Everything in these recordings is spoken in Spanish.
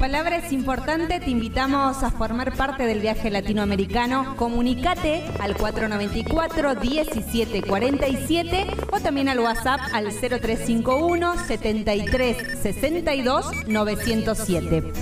palabra es importante, te invitamos a formar parte del viaje latinoamericano. Comunicate al 494-1747 o también al WhatsApp al 0351 73 62 907.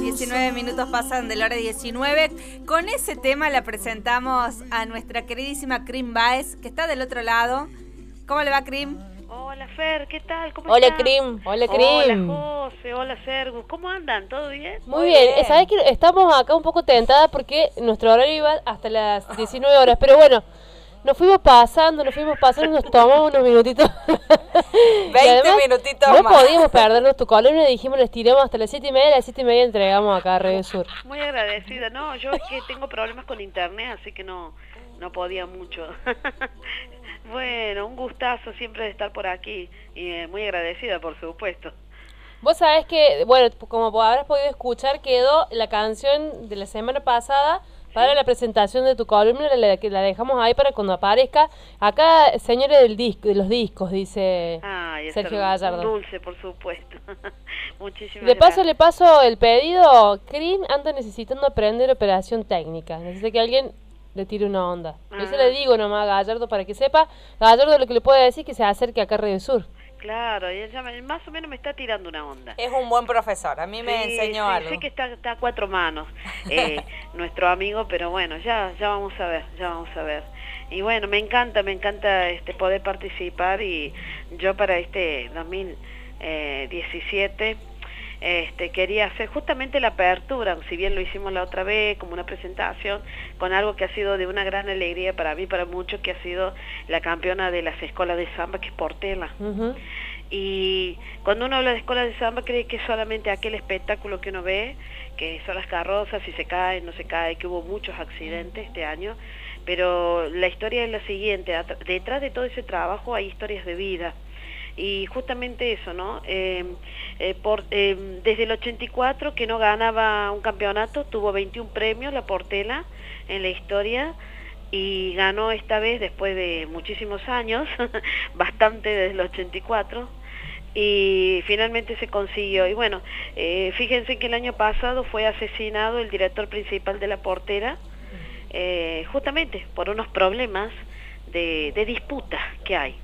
19 minutos pasan de la hora 19. Con ese tema la presentamos a nuestra queridísima Crim Baez, que está del otro lado. ¿Cómo le va, Crim? Hola, Fer, ¿qué tal? ¿Cómo Hola, estás? Crim. Hola, Crim. Hola, José. Hola, Sergus. ¿Cómo andan? ¿Todo bien? Muy bien. ¿Sabes que estamos acá un poco tentadas porque nuestro horario iba hasta las 19 horas? Pero bueno, nos fuimos pasando, nos fuimos pasando, nos tomamos unos minutitos. 20 minutitos no más. podíamos perdernos tu columna y dijimos, les tiramos hasta las 7 y media, a las 7 y media entregamos acá a Radio Sur. Muy agradecida. No, yo es que tengo problemas con internet, así que no, no podía mucho. bueno, un gustazo siempre de estar por aquí y eh, muy agradecida, por supuesto. Vos sabés que, bueno, como habrás podido escuchar, quedó la canción de la semana pasada para la presentación de tu columna, la, dejamos ahí para cuando aparezca. Acá, señores del disco, de los discos, dice Ay, Sergio. Gallardo. Dulce, por supuesto. Muchísimas De paso gracias. le paso el pedido. Crim anda necesitando aprender operación técnica. Necesita que alguien le tire una onda. Yo se Ah. le digo nomás a Gallardo para que sepa. Gallardo lo que le puede decir es que se acerque acá a Radio Sur. Claro, y ella más o menos me está tirando una onda. Es un buen profesor, a mí me Sí, enseñó sí, algo. Sé que está, está a cuatro manos eh, nuestro amigo, pero bueno, ya, ya vamos a ver, ya vamos a ver. Y bueno, me encanta, me encanta este poder participar y yo para este 2017 este, quería hacer justamente la apertura, si bien lo hicimos la otra vez como una presentación, con algo que ha sido de una gran alegría para mí, para muchos, que ha sido la campeona de las escuelas de samba, que es Portela. Y cuando uno habla de escuela de samba cree que solamente aquel espectáculo que uno ve, que son las carrozas, si se caen, no se cae, que hubo muchos accidentes este año, pero la historia es la siguiente, detrás de todo ese trabajo hay historias de vida. Y justamente eso, ¿no? Eh, eh, eh, desde el 84 que no ganaba un campeonato, tuvo 21 premios la Portela en la historia y ganó esta vez después de muchísimos años, bastante desde el 84 y finalmente se consiguió. Y bueno, eh, fíjense que el año pasado fue asesinado el director principal de la portera, eh, justamente por unos problemas de, de disputa que hay.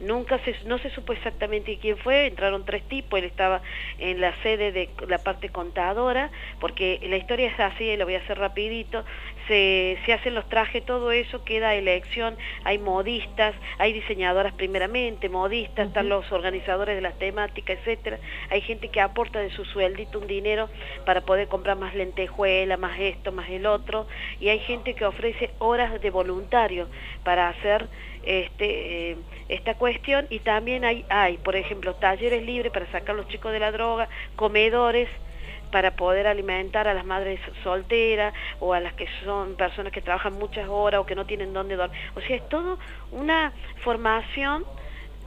Nunca se, no se supo exactamente quién fue, entraron tres tipos, él estaba en la sede de la parte contadora, porque la historia es así, lo voy a hacer rapidito, se, se hacen los trajes, todo eso, queda elección, hay modistas, hay diseñadoras primeramente, modistas, están los organizadores de las temáticas, etcétera, hay gente que aporta de su sueldito un dinero para poder comprar más lentejuela, más esto, más el otro, y hay gente que ofrece horas de voluntario para hacer este, eh, esta cuestión. Y también hay, hay, por ejemplo, talleres libres para sacar a los chicos de la droga, comedores para poder alimentar a las madres solteras o a las que son personas que trabajan muchas horas o que no tienen dónde dormir. O sea, es todo una formación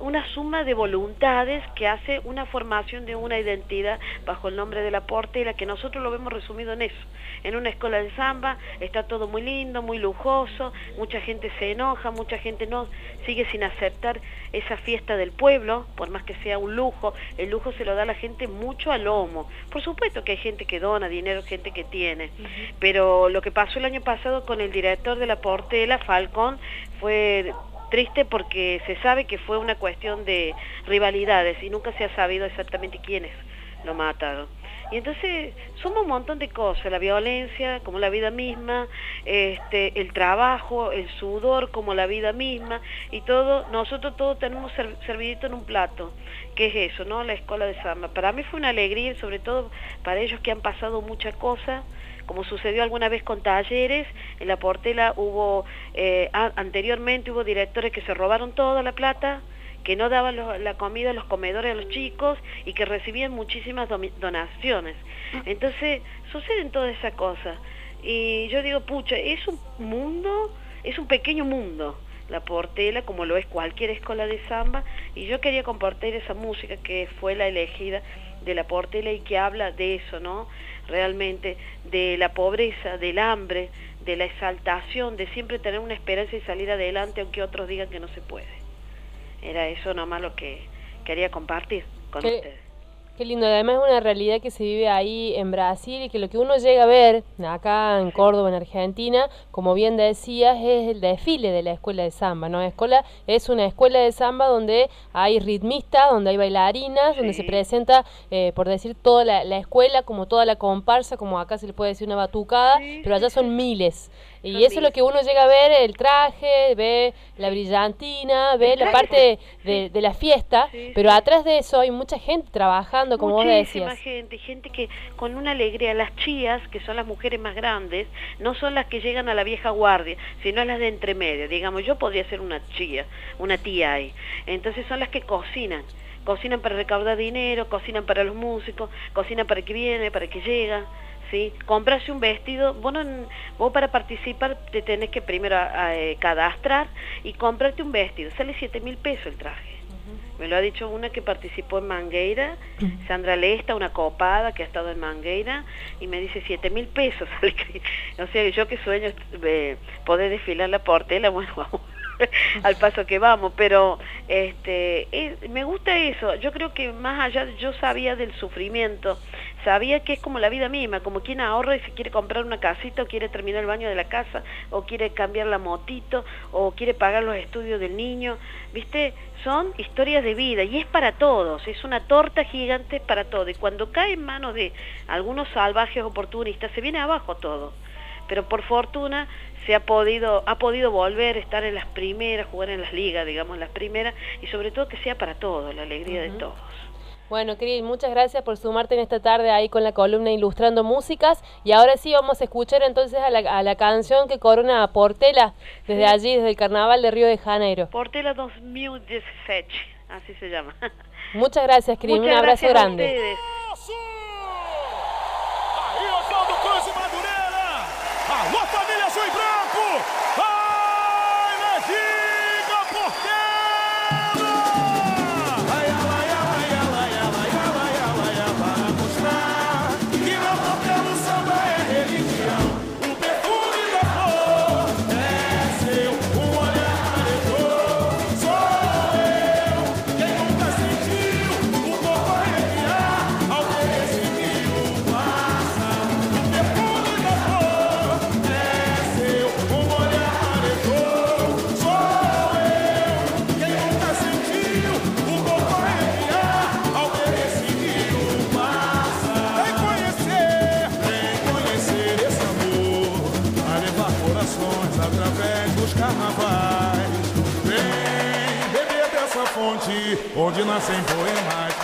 una suma de voluntades que hace una formación de una identidad bajo el nombre de la portera, que nosotros lo vemos resumido en eso. En una escuela de samba está todo muy lindo, muy lujoso, mucha gente se enoja, mucha gente no sigue sin aceptar esa fiesta del pueblo, por más que sea un lujo, el lujo se lo da a la gente mucho a lomo. Por supuesto que hay gente que dona dinero, gente que tiene, pero lo que pasó el año pasado con el director de la Portela, Falcón, fue triste porque se sabe que fue una cuestión de rivalidades y nunca se ha sabido exactamente quiénes lo mataron. Y entonces somos un montón de cosas, la violencia como la vida misma, este, el trabajo, el sudor como la vida misma, y todo, nosotros todos tenemos servidito en un plato, que es eso, ¿no? La escuela de samba. Para mí fue una alegría, sobre todo para ellos que han pasado muchas cosas, como sucedió alguna vez con talleres, en la Portela hubo, eh, anteriormente hubo directores que se robaron toda la plata, que no daban la comida a los comedores a los chicos y que recibían muchísimas donaciones. Entonces, suceden todas esas cosas. Y yo digo, pucha, es un mundo, es un pequeño mundo la Portela, como lo es cualquier escuela de samba, y yo quería compartir esa música que fue la elegida de la Portela y que habla de eso, ¿no? Realmente, de la pobreza, del hambre, de la exaltación, de siempre tener una esperanza y salir adelante aunque otros digan que no se puede. Era eso nomás lo que quería compartir con ustedes. Qué lindo, además es una realidad que se vive ahí en Brasil y que lo que uno llega a ver acá en Córdoba, en Argentina, como bien decías, es el desfile de la escuela de samba, ¿no? Escuela es una escuela de samba donde hay ritmistas, donde hay bailarinas, donde se presenta, eh, por decir, toda la, escuela, como toda la comparsa, como acá se le puede decir una batucada, pero allá son miles. Y eso es lo que uno llega a ver, el traje, ve la brillantina, ve la parte de, la fiesta, pero atrás de eso hay mucha gente trabajando, como vos decías. gente, gente que con una alegría, las chías, que son las mujeres más grandes, no son las que llegan a la vieja guardia, sino las de entremedio. Digamos, yo podría ser una chía, una tía ahí. Entonces son las que cocinan cocinan para recaudar dinero, cocinan para los músicos, cocinan para el que viene, para el que llega. ¿Sí? Comprarse un vestido, vos, vos para participar te tenés que primero eh, cadastrar y comprarte un vestido, sale 7 mil pesos el traje. Me lo ha dicho una que participó en Mangueira, Sandra Lesta, una copada que ha estado en Mangueira, y me dice 7 mil pesos. o sea, yo que sueño eh, poder desfilar la portela, bueno, vamos al paso que vamos, pero este, me gusta eso, yo creo que más allá, yo sabía del sufrimiento, sabía que es como la vida misma, como quien ahorra y se quiere comprar una casita o quiere terminar el baño de la casa o quiere cambiar la motito o quiere pagar los estudios del niño, ¿viste? Son historias de vida y es para todos, es una torta gigante para todos y cuando cae en manos de algunos salvajes oportunistas se viene abajo todo. Pero por fortuna se ha podido, ha podido volver a estar en las primeras, jugar en las ligas, digamos, en las primeras, y sobre todo que sea para todos, la alegría de todos. Bueno, Cris, muchas gracias por sumarte en esta tarde ahí con la columna Ilustrando Músicas. Y ahora sí vamos a escuchar entonces a la, a la canción que corona a Portela desde allí, desde el Carnaval de Río de Janeiro. Portela 2017, así se llama. Muchas gracias, Cris. Un abrazo grande. Onde nascem poemas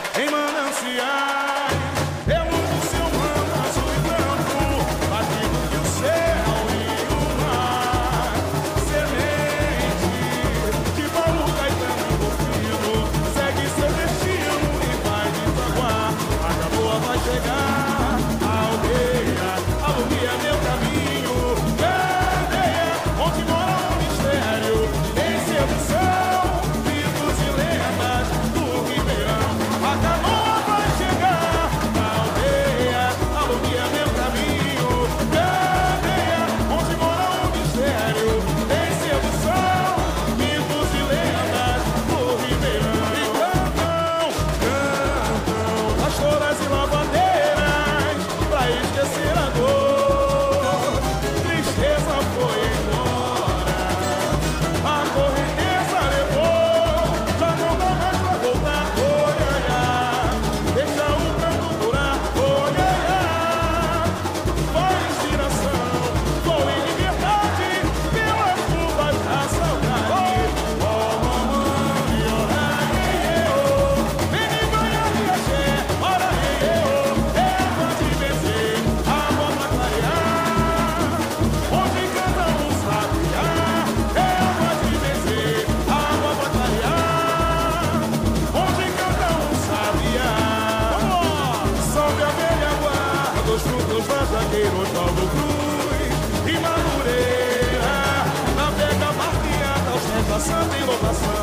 my soul.